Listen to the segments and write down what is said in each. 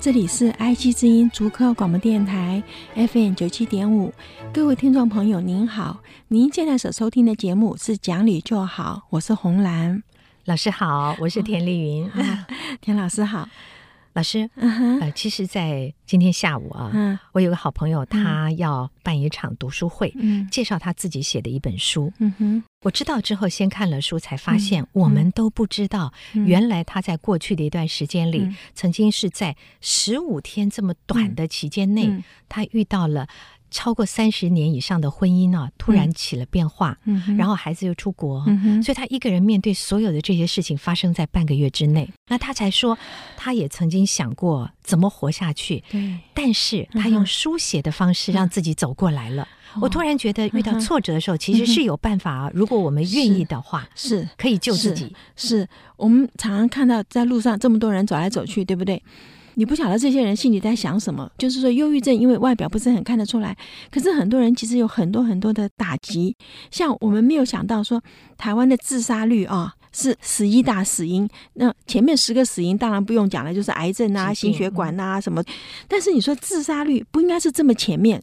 这里是 IC 之音足科广播电台 FM 九七点五，各位听众朋友您好，您现在所收听的节目是《讲理就好》，我是红兰。老师好，我是田丽云，哦、田老师好。老师，嗯其实，在今天下午啊，嗯，我有个好朋友，他要办一场读书会，嗯，介绍他自己写的一本书，嗯哼，我知道之后，先看了书，才发现我们都不知道，原来他在过去的一段时间里，曾经是在十五天这么短的期间内，他遇到了。超过三十年以上的婚姻呢、啊，突然起了变化，嗯、然后孩子又出国、嗯，所以他一个人面对所有的这些事情发生在半个月之内，那他才说，他也曾经想过怎么活下去，对，但是他用书写的方式让自己走过来了。嗯、我突然觉得遇到挫折的时候，其实是有办法啊，如果我们愿意的话，是。可以救自己。是，是。我们常常看到在路上这么多人走来走去，对不对？你不晓得这些人心里在想什么，就是说忧郁症，因为外表不是很看得出来，可是很多人其实有很多很多的打击。像我们没有想到说，台湾的自杀率啊是十一大死因，那前面十个死因当然不用讲了，就是癌症啊、心血管啊什么。但是你说自杀率不应该是这么前面，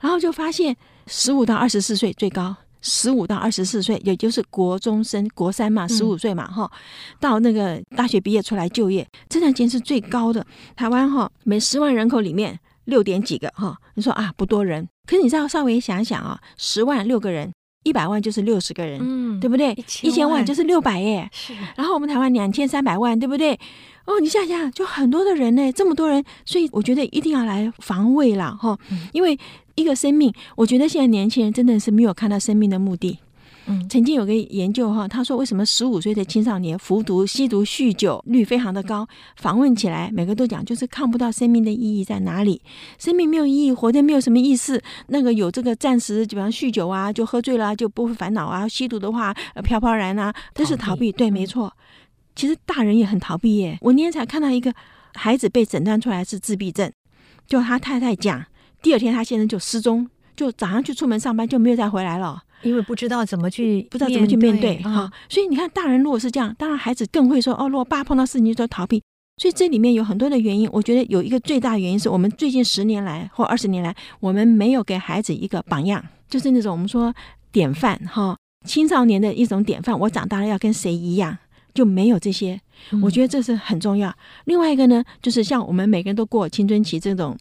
然后就发现十五到二十四岁最高。十五到二十四岁，也就是国中生，国三嘛，十五岁嘛，哈、嗯，到那个大学毕业出来就业，这段时间是最高的。台湾哈，每十万人口里面六点几个哈，你说啊不多人，可是你再稍微想想啊，十万六个人，一百万就是六十个人，嗯，对不对？一千万就是六百耶。是。然后我们台湾两千三百万，对不对？哦，你想想，就很多的人呢，这么多人，所以我觉得一定要来防卫了哈，因为。一个生命，我觉得现在年轻人真的是没有看到生命的目的。嗯，曾经有个研究哈，他说为什么十五岁的青少年服毒、吸毒、酗酒率非常的高？访问起来，每个都讲就是看不到生命的意义在哪里，生命没有意义，活着没有什么意思。那个有这个暂时，比方酗酒啊，就喝醉了就不会烦恼啊；吸毒的话，飘飘然啊，都是逃避。对，没错。其实大人也很逃避耶。我那天才看到一个孩子被诊断出来是自闭症，就他太太讲。第二天，他先生就失踪，就早上去出门上班，就没有再回来了，因为不知道怎么去，不知道怎么去面对哈、哦。所以你看，大人如果是这样，当然孩子更会说哦，如果爸碰到事情就逃避。所以这里面有很多的原因，我觉得有一个最大原因是我们最近十年来或二十年来，我们没有给孩子一个榜样，就是那种我们说典范哈，青少年的一种典范。我长大了要跟谁一样？就没有这些，我觉得这是很重要。嗯、另外一个呢，就是像我们每个人都过青春期这种，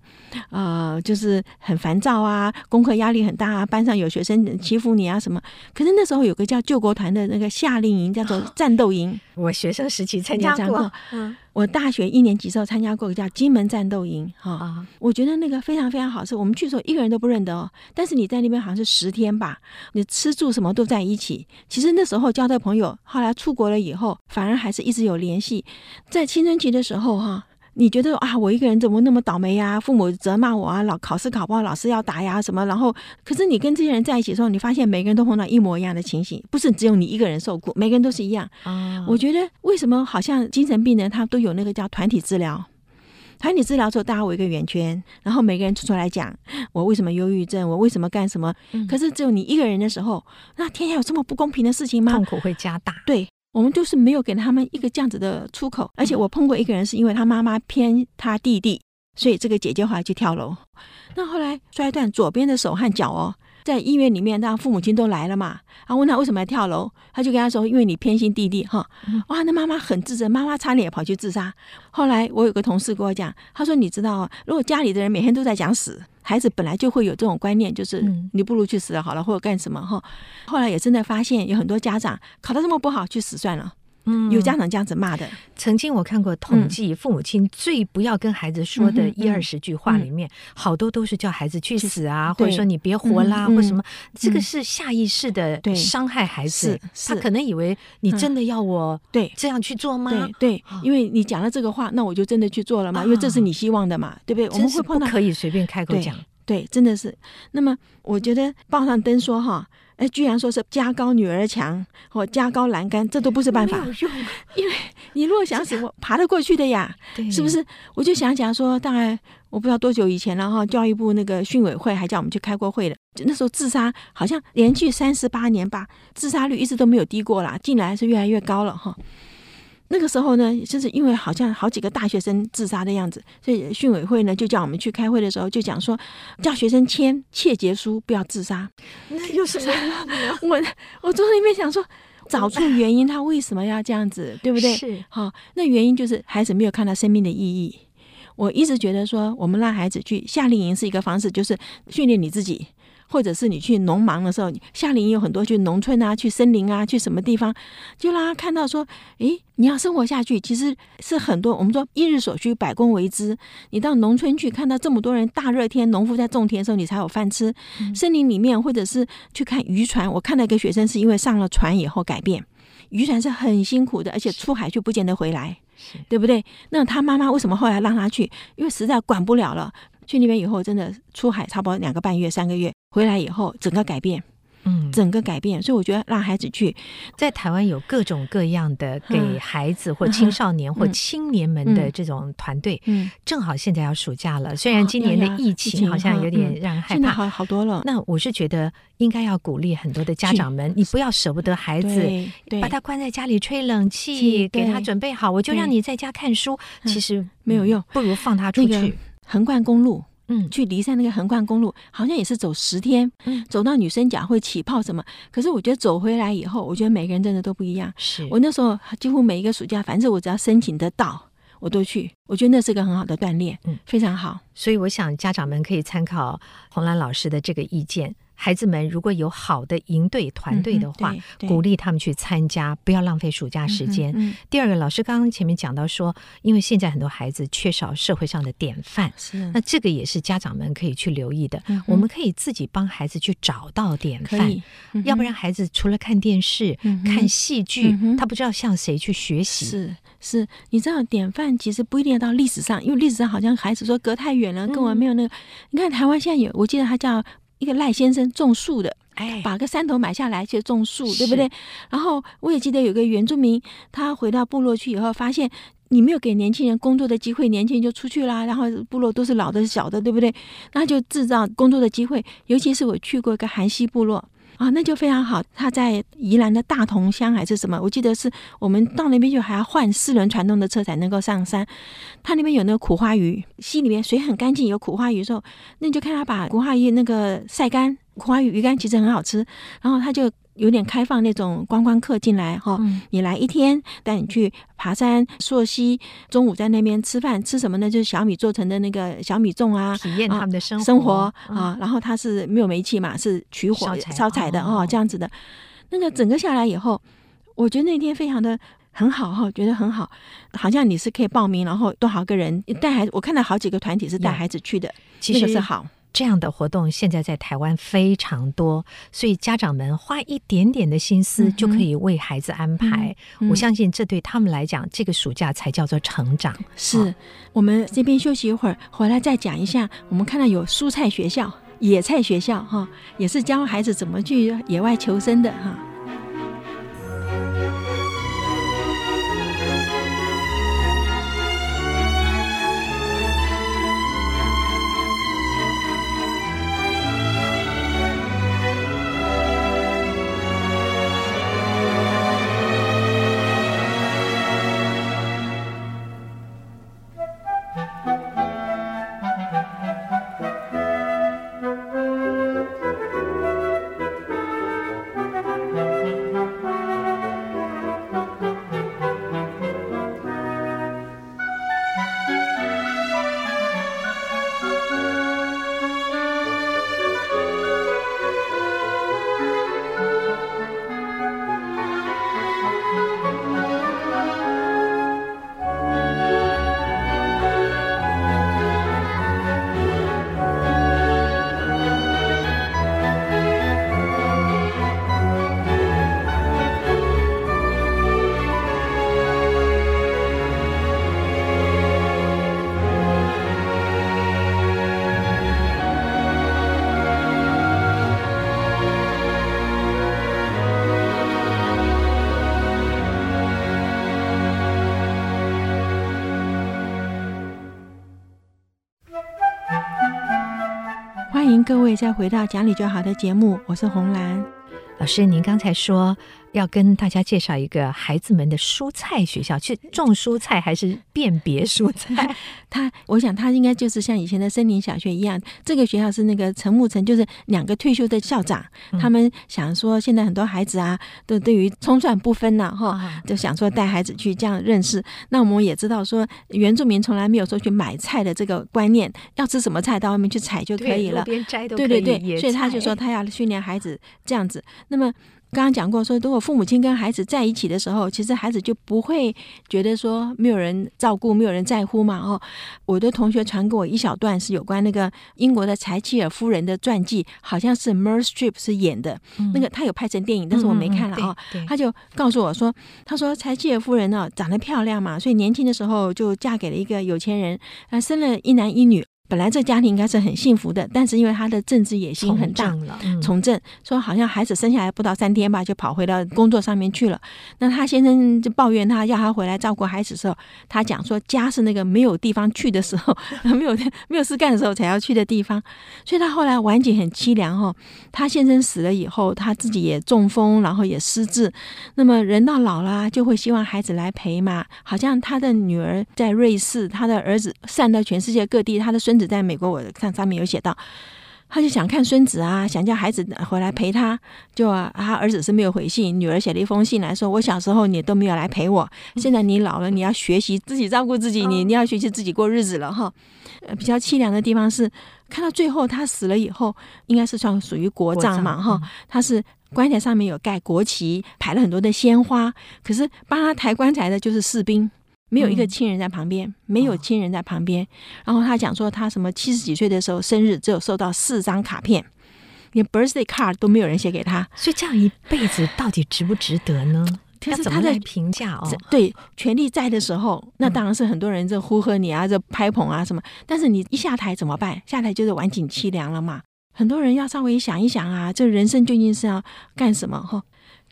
呃，就是很烦躁啊，功课压力很大啊，班上有学生欺负你啊什么。可是那时候有个叫救国团的那个夏令营，叫做战斗营。我学生时期参加过，嗯。我大学一年级时候参加过一个叫金门战斗营，哈、哦，我觉得那个非常非常好，是我们去的时候一个人都不认得哦，但是你在那边好像是十天吧，你吃住什么都在一起。其实那时候交的朋友，后来出国了以后，反而还是一直有联系。在青春期的时候，哈。你觉得啊，我一个人怎么那么倒霉呀？父母责骂我啊，老考试考不好，老师要打呀什么。然后，可是你跟这些人在一起的时候，你发现每个人都碰到一模一样的情形，不是只有你一个人受苦，每个人都是一样。啊，我觉得为什么好像精神病人他都有那个叫团体治疗？团体治疗之后，大家围一个圆圈，然后每个人出来讲我为什么忧郁症，我为什么干什么。可是只有你一个人的时候，那天下有这么不公平的事情吗？痛苦会加大。对。我们就是没有给他们一个这样子的出口，而且我碰过一个人，是因为他妈妈偏他弟弟，所以这个姐姐后来去跳楼，那后来摔断左边的手和脚哦，在医院里面，那父母亲都来了嘛，然后问他为什么要跳楼，他就跟他说，因为你偏心弟弟哈，哇，那妈妈很自责，妈妈差点也跑去自杀。后来我有个同事跟我讲，他说你知道，如果家里的人每天都在讲死。孩子本来就会有这种观念，就是你不如去死了好了，或者干什么哈。后来也真的发现有很多家长考得这么不好，去死算了。嗯，有家长这样子骂的。曾经我看过统计，父母亲最不要跟孩子说的一二十句话里面，好多都是叫孩子去死啊，或者说你别活啦，或什么。这个是下意识的伤害孩子。他可能以为你真的要我对这样去做吗？对对，因为你讲了这个话，那我就真的去做了嘛，因为这是你希望的嘛，对不对？我们会碰到不可以随便开口讲。对，真的是。那么我觉得报上灯说哈。哎，居然说是加高女儿墙或加高栏杆，这都不是办法。因为你如果想死，我爬得过去的呀，是不是？我就想想说，大概我不知道多久以前了哈，教育部那个训委会还叫我们去开过会的。那时候自杀好像连续三十八年吧，自杀率一直都没有低过啦，近来是越来越高了哈。那个时候呢，就是因为好像好几个大学生自杀的样子，所以训委会呢就叫我们去开会的时候，就讲说叫学生签切结书，不要自杀。那又是？我我坐在里面想说，找出原因，他为什么要这样子，对不对？是好，那原因就是孩子没有看到生命的意义。我一直觉得说，我们让孩子去夏令营是一个方式，就是训练你自己。或者是你去农忙的时候，夏令营有很多去农村啊，去森林啊，去什么地方，就让他看到说，诶，你要生活下去，其实是很多。我们说一日所需，百工为之。你到农村去看到这么多人，大热天，农夫在种田的时候，你才有饭吃。森林里面，或者是去看渔船，我看到一个学生是因为上了船以后改变，渔船是很辛苦的，而且出海去不见得回来，对不对？那他妈妈为什么后来让他去？因为实在管不了了。去那边以后，真的出海差不多两个半月、三个月，回来以后整个改变。嗯，整个改变，所以我觉得让孩子去，在台湾有各种各样的给孩子或青少年或青年们的这种团队。嗯，正好现在要暑假了，虽然今年的疫情好像有点让人害怕，好好多了。那我是觉得应该要鼓励很多的家长们，你不要舍不得孩子，把他关在家里吹冷气，给他准备好，我就让你在家看书，其实没有用，不如放他出去。横贯公路。嗯，去梨山那个横贯公路，好像也是走十天，嗯，走到女生脚会起泡什么。可是我觉得走回来以后，我觉得每个人真的都不一样。是我那时候几乎每一个暑假，反正我只要申请得到，我都去。我觉得那是个很好的锻炼，嗯，非常好。所以我想家长们可以参考洪兰老师的这个意见。孩子们如果有好的营队团队的话，嗯、鼓励他们去参加，不要浪费暑假时间。第二个，老师刚刚前面讲到说，因为现在很多孩子缺少社会上的典范，是那这个也是家长们可以去留意的。嗯、我们可以自己帮孩子去找到典范，嗯、要不然孩子除了看电视、嗯、看戏剧，嗯、他不知道向谁去学习。是是，你知道典范其实不一定要到历史上，因为历史上好像孩子说隔太远了，跟我们没有那个。嗯、你看台湾现在有，我记得他叫。一个赖先生种树的，哎，把个山头买下来去种树，对不对？然后我也记得有个原住民，他回到部落去以后，发现你没有给年轻人工作的机会，年轻人就出去啦。然后部落都是老的、小的，对不对？那就制造工作的机会。尤其是我去过一个韩西部落。啊，那就非常好。他在宜兰的大同乡还是什么？我记得是我们到那边就还要换四轮传动的车才能够上山。他那边有那个苦花鱼，溪里面水很干净，有苦花鱼的时候，那你就看他把苦花鱼那个晒干，苦花鱼鱼干其实很好吃。然后他就。有点开放那种观光客进来哈，你来一天带你去爬山、溯溪，中午在那边吃饭，吃什么呢？就是小米做成的那个小米粽啊，体验他们的生活生活啊。然后它是没有煤气嘛，是取火烧柴的哦，这样子的。那个整个下来以后，我觉得那天非常的很好哈，觉得很好，好像你是可以报名，然后多少个人带孩子，我看到好几个团体是带孩子去的，其实是好。这样的活动现在在台湾非常多，所以家长们花一点点的心思就可以为孩子安排。我相信这对他们来讲，这个暑假才叫做成长。是、哦、我们这边休息一会儿，回来再讲一下。我们看到有蔬菜学校、野菜学校，哈，也是教孩子怎么去野外求生的，哈。各位再回到讲理就好的节目，我是红兰老师。您刚才说。要跟大家介绍一个孩子们的蔬菜学校，去种蔬菜还是辨别蔬菜？他，我想他应该就是像以前的森林小学一样。这个学校是那个陈木成，就是两个退休的校长，嗯、他们想说，现在很多孩子啊，都对于葱蒜不分呐，哈，就想说带孩子去这样认识。那我们也知道说，原住民从来没有说去买菜的这个观念，要吃什么菜到外面去采就可以了。对对对，所以他就说他要训练孩子这样子。那么。刚刚讲过说，如果父母亲跟孩子在一起的时候，其实孩子就不会觉得说没有人照顾、没有人在乎嘛。哦，我的同学传给我一小段是有关那个英国的柴契尔夫人的传记，好像是 Meryl Streep 是演的，嗯、那个他有拍成电影，但是我没看了啊。他就告诉我说，他说柴契尔夫人呢长得漂亮嘛，所以年轻的时候就嫁给了一个有钱人，啊，生了一男一女。本来这家庭应该是很幸福的，但是因为他的政治野心很大，从政说好像孩子生下来不到三天吧，就跑回到工作上面去了。那他先生就抱怨他，要他回来照顾孩子的时候，他讲说家是那个没有地方去的时候，没有没有事干的时候才要去的地方。所以他后来晚景很凄凉哈。他先生死了以后，他自己也中风，然后也失智。那么人到老了，就会希望孩子来陪嘛。好像他的女儿在瑞士，他的儿子散到全世界各地，他的孙子在美国，我看上面有写到，他就想看孙子啊，想叫孩子回来陪他。就啊，他儿子是没有回信，女儿写了一封信来说：“我小时候你都没有来陪我，现在你老了，你要学习自己照顾自己，你你要学习自己过日子了哈。”比较凄凉的地方是，看到最后他死了以后，应该是算属于国葬嘛哈，他是棺材上面有盖国旗，排了很多的鲜花，可是帮他抬棺材的就是士兵。没有一个亲人在旁边，嗯、没有亲人在旁边。哦、然后他讲说，他什么七十几岁的时候生日，只有收到四张卡片，连 birthday card 都没有人写给他。所以这样一辈子到底值不值得呢？可是他在评价哦，对，权力在的时候，那当然是很多人在呼喝你啊，这拍捧啊什么。但是你一下台怎么办？下台就是晚景凄凉了嘛。很多人要稍微想一想啊，这人生究竟是要干什么？哈。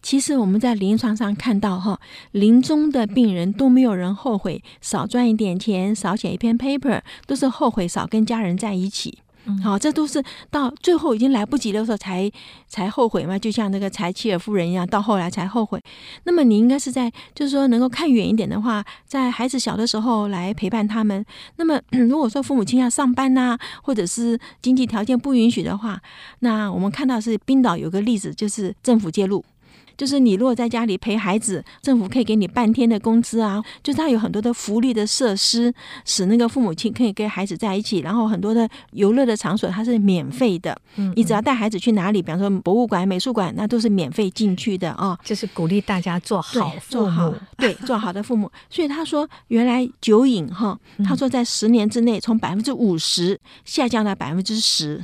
其实我们在临床上看到，哈，临终的病人都没有人后悔少赚一点钱、少写一篇 paper，都是后悔少跟家人在一起。好，这都是到最后已经来不及的时候才才后悔嘛，就像那个柴契尔夫人一样，到后来才后悔。那么你应该是在，就是说能够看远一点的话，在孩子小的时候来陪伴他们。那么 如果说父母亲要上班呐、或者是经济条件不允许的话，那我们看到是冰岛有个例子，就是政府介入。就是你如果在家里陪孩子，政府可以给你半天的工资啊。就是它有很多的福利的设施，使那个父母亲可以跟孩子在一起。然后很多的游乐的场所它是免费的，嗯，你只要带孩子去哪里，比方说博物馆、美术馆，那都是免费进去的啊。就是鼓励大家做好做好，对，做好的父母。所以他说，原来酒瘾哈，他说在十年之内从百分之五十下降到百分之十。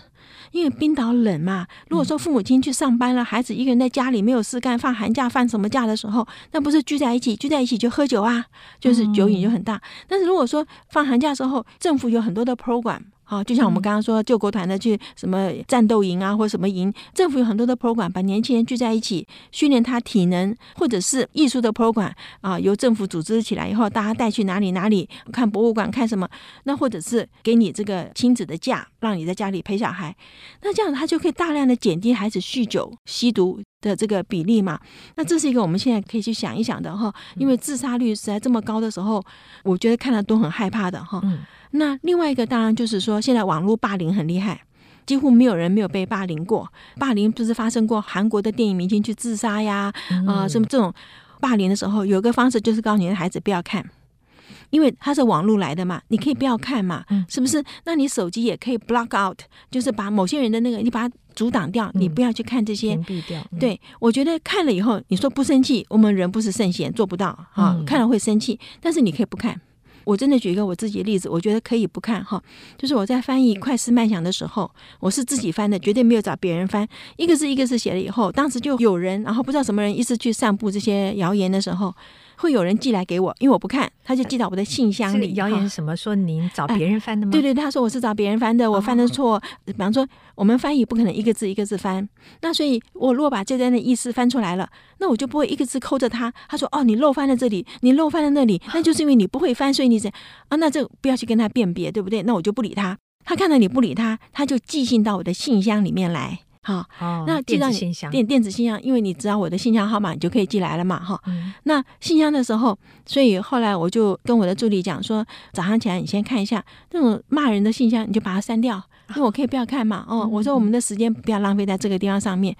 因为冰岛冷嘛，如果说父母亲去上班了，孩子一个人在家里没有事干，放寒假放什么假的时候，那不是聚在一起，聚在一起就喝酒啊，就是酒瘾就很大。但是如果说放寒假时候，政府有很多的 program。好，就像我们刚刚说救国团的去什么战斗营啊，或者什么营，政府有很多的 program，把年轻人聚在一起，训练他体能，或者是艺术的 program 啊，由政府组织起来以后，大家带去哪里哪里看博物馆看什么，那或者是给你这个亲子的假，让你在家里陪小孩，那这样他就可以大量的减低孩子酗酒、吸毒的这个比例嘛。那这是一个我们现在可以去想一想的哈，因为自杀率实在这么高的时候，我觉得看了都很害怕的哈。那另外一个当然就是说，现在网络霸凌很厉害，几乎没有人没有被霸凌过。霸凌不是发生过韩国的电影明星去自杀呀，啊、呃，什么这种霸凌的时候，有个方式就是告诉你的孩子不要看，因为它是网络来的嘛，你可以不要看嘛，是不是？那你手机也可以 block out，就是把某些人的那个你把它阻挡掉，你不要去看这些。屏蔽掉。对，我觉得看了以后，你说不生气，我们人不是圣贤，做不到啊，看了会生气，但是你可以不看。我真的举一个我自己的例子，我觉得可以不看哈。就是我在翻译《快思慢想》的时候，我是自己翻的，绝对没有找别人翻。一个字一个字写了以后，当时就有人，然后不知道什么人一直去散布这些谣言的时候。会有人寄来给我，因为我不看，他就寄到我的信箱里。谣言什么？说您找别人翻的吗？对对，他说我是找别人翻的，我翻的错。比方说，我们翻译不可能一个字一个字翻，那所以我如果把这段的意思翻出来了，那我就不会一个字抠着他。他说：“哦，你漏翻了这里，你漏翻了那里，那就是因为你不会翻，所以你这啊，那这不要去跟他辨别，对不对？那我就不理他。他看到你不理他，他就寄信到我的信箱里面来。好，哦、那寄到你电电电子信箱，因为你知道我的信箱号码，你就可以寄来了嘛。哈、嗯，那信箱的时候，所以后来我就跟我的助理讲说，早上起来你先看一下那种骂人的信箱，你就把它删掉，因为我可以不要看嘛。哦，我说我们的时间不要浪费在这个地方上面。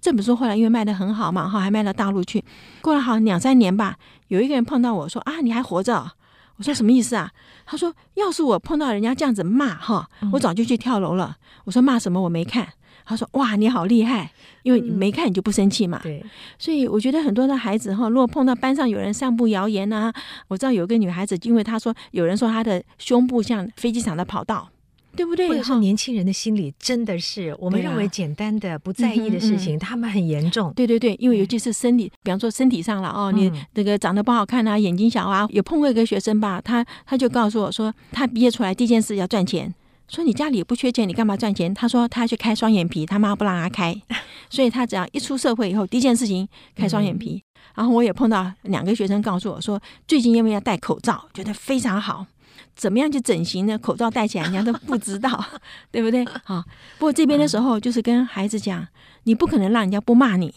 这本书后来因为卖的很好嘛，哈，还卖到大陆去。过了好两三年吧，有一个人碰到我说啊，你还活着？我说什么意思啊？他说，要是我碰到人家这样子骂哈，我早就去跳楼了。我说骂什么？我没看。他说：“哇，你好厉害！因为你没看，你就不生气嘛。嗯”对，所以我觉得很多的孩子哈，如果碰到班上有人散布谣言啊，我知道有个女孩子，因为她说有人说她的胸部像飞机场的跑道，对不对？或者是年轻人的心理真的是我们认为简单的不在意的事情，他们很严重。对对对，因为尤其是身体，比方说身体上了哦，你这个长得不好看啊，眼睛小啊，有碰过一个学生吧，他他就告诉我说，他毕业出来第一件事要赚钱。说你家里也不缺钱，你干嘛赚钱？他说他要去开双眼皮，他妈不让他开，所以他只要一出社会以后，第一件事情开双眼皮。然后我也碰到两个学生告诉我说，最近因为要戴口罩，觉得非常好。怎么样去整形呢？口罩戴起来人家都不知道，对不对？好，不过这边的时候就是跟孩子讲，你不可能让人家不骂你，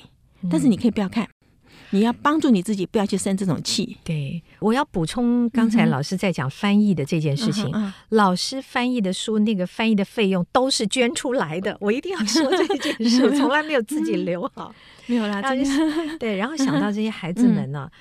但是你可以不要看。你要帮助你自己，不要去生这种气。对，我要补充刚才老师在讲翻译的这件事情。嗯、老师翻译的书，那个翻译的费用都是捐出来的。我一定要说这件事，从来没有自己留好。没有啦，真是对。然后想到这些孩子们呢。嗯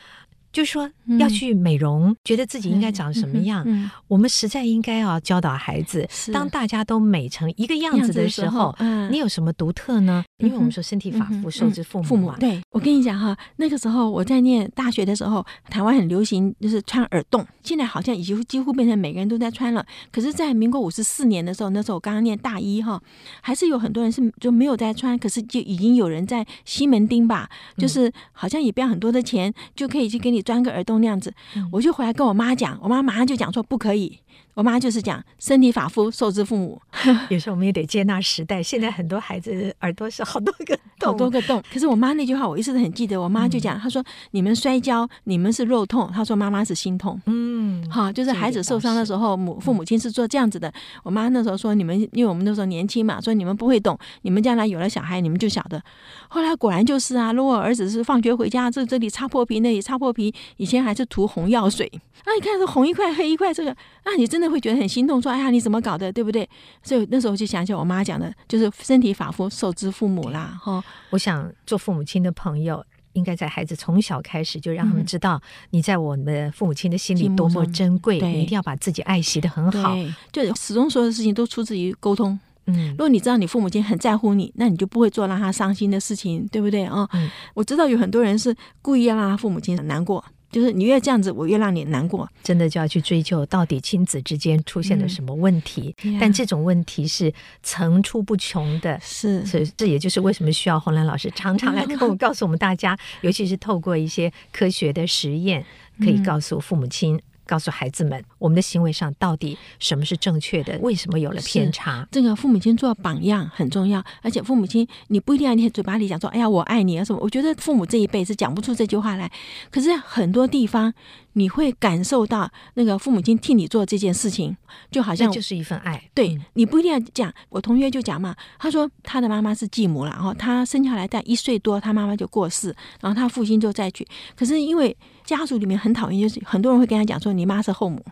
就说要去美容，嗯、觉得自己应该长什么样？嗯嗯、我们实在应该要教导孩子，当大家都美成一个样子的时候，时候你有什么独特呢？嗯、因为我们说身体发肤受之父母嘛。对，我跟你讲哈，那个时候我在念大学的时候，台湾很流行就是穿耳洞，现在好像已经几乎变成每个人都在穿了。可是，在民国五十四年的时候，那时候我刚刚念大一哈，还是有很多人是就没有在穿，可是就已经有人在西门町吧，就是好像也不要很多的钱就可以去给你。钻个耳洞那样子，我就回来跟我妈讲，我妈马上就讲说不可以。我妈就是讲身体发肤受之父母，有时候我们也得接纳时代。现在很多孩子耳朵是好多个洞，好多个洞。可是我妈那句话我一直都很记得，我妈就讲，她说你们摔跤，你们是肉痛，她说妈妈是心痛。嗯，好，就是孩子受伤的时候，母父母亲是做这样子的。我妈那时候说你们，因为我们那时候年轻嘛，说你们不会懂，你们将来有了小孩，你们就晓得。后来果然就是啊，如果儿子是放学回家，这这里擦破皮，那里擦破皮，以前还是涂红药水。啊，你看这红一块黑一块，这个啊，你真的会觉得很心痛，说哎呀，你怎么搞的，对不对？所以那时候就想起我妈讲的，就是身体发肤受之父母啦，哈。我想做父母亲的朋友，应该在孩子从小开始就让他们知道，你在我们的父母亲的心里多么珍贵，你一定要把自己爱惜的很好。就始终所有的事情都出自于沟通。嗯，如果你知道你父母亲很在乎你，那你就不会做让他伤心的事情，对不对啊？嗯，我知道有很多人是故意要让他父母亲很难过。就是你越这样子，我越让你难过。真的就要去追究到底亲子之间出现了什么问题。嗯、但这种问题是层出不穷的，是，所以这也就是为什么需要洪兰老师常常来跟我告诉我们大家，尤其是透过一些科学的实验，可以告诉父母亲。告诉孩子们，我们的行为上到底什么是正确的？为什么有了偏差？这个父母亲做榜样很重要，而且父母亲你不一定要你嘴巴里讲说“哎呀，我爱你”啊什么。我觉得父母这一辈是讲不出这句话来，可是很多地方你会感受到那个父母亲替你做这件事情，就好像就是一份爱。对，你不一定要讲。我同学就讲嘛，他说他的妈妈是继母了，然后他生下来在一岁多，他妈妈就过世，然后他父亲就再娶，可是因为。家族里面很讨厌，就是很多人会跟他讲说：“你妈是后母。”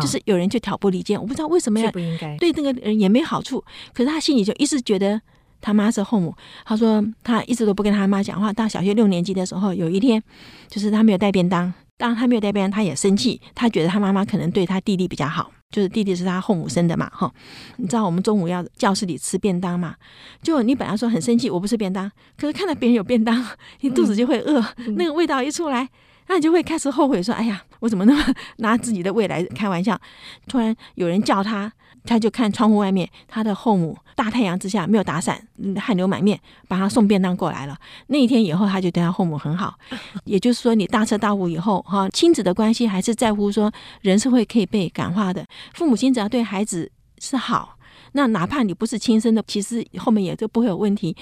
就是有人就挑拨离间，我不知道为什么要不应该对那个人也没好处。可是他心里就一直觉得他妈是后母。他说他一直都不跟他妈讲话。到小学六年级的时候，有一天就是他没有带便当，当然他没有带便当，他也生气。他觉得他妈妈可能对他弟弟比较好，就是弟弟是他后母生的嘛，哈。你知道我们中午要教室里吃便当嘛？就你本来说很生气，我不吃便当，可是看到别人有便当，你肚子就会饿，嗯、那个味道一出来。那你就会开始后悔，说：“哎呀，我怎么那么拿自己的未来开玩笑？” 突然有人叫他，他就看窗户外面，他的后母大太阳之下没有打伞，汗流满面，把他送便当过来了。那一天以后，他就对他后母很好。也就是说，你大彻大悟以后，哈，亲子的关系还是在乎说人是会可以被感化的。父母亲只要对孩子是好，那哪怕你不是亲生的，其实后面也都不会有问题。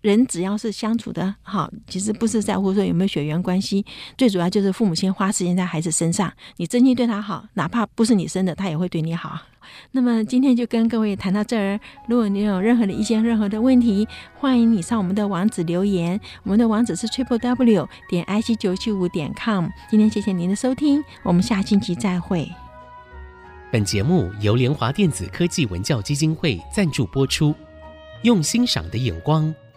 人只要是相处的好，其实不是在乎说有没有血缘关系，最主要就是父母亲花时间在孩子身上，你真心对他好，哪怕不是你生的，他也会对你好。那么今天就跟各位谈到这儿，如果你有任何的意见、任何的问题，欢迎你上我们的网址留言，我们的网址是 triple w 点 i c 九七五点 com。今天谢谢您的收听，我们下星期再会。本节目由联华电子科技文教基金会赞助播出，用欣赏的眼光。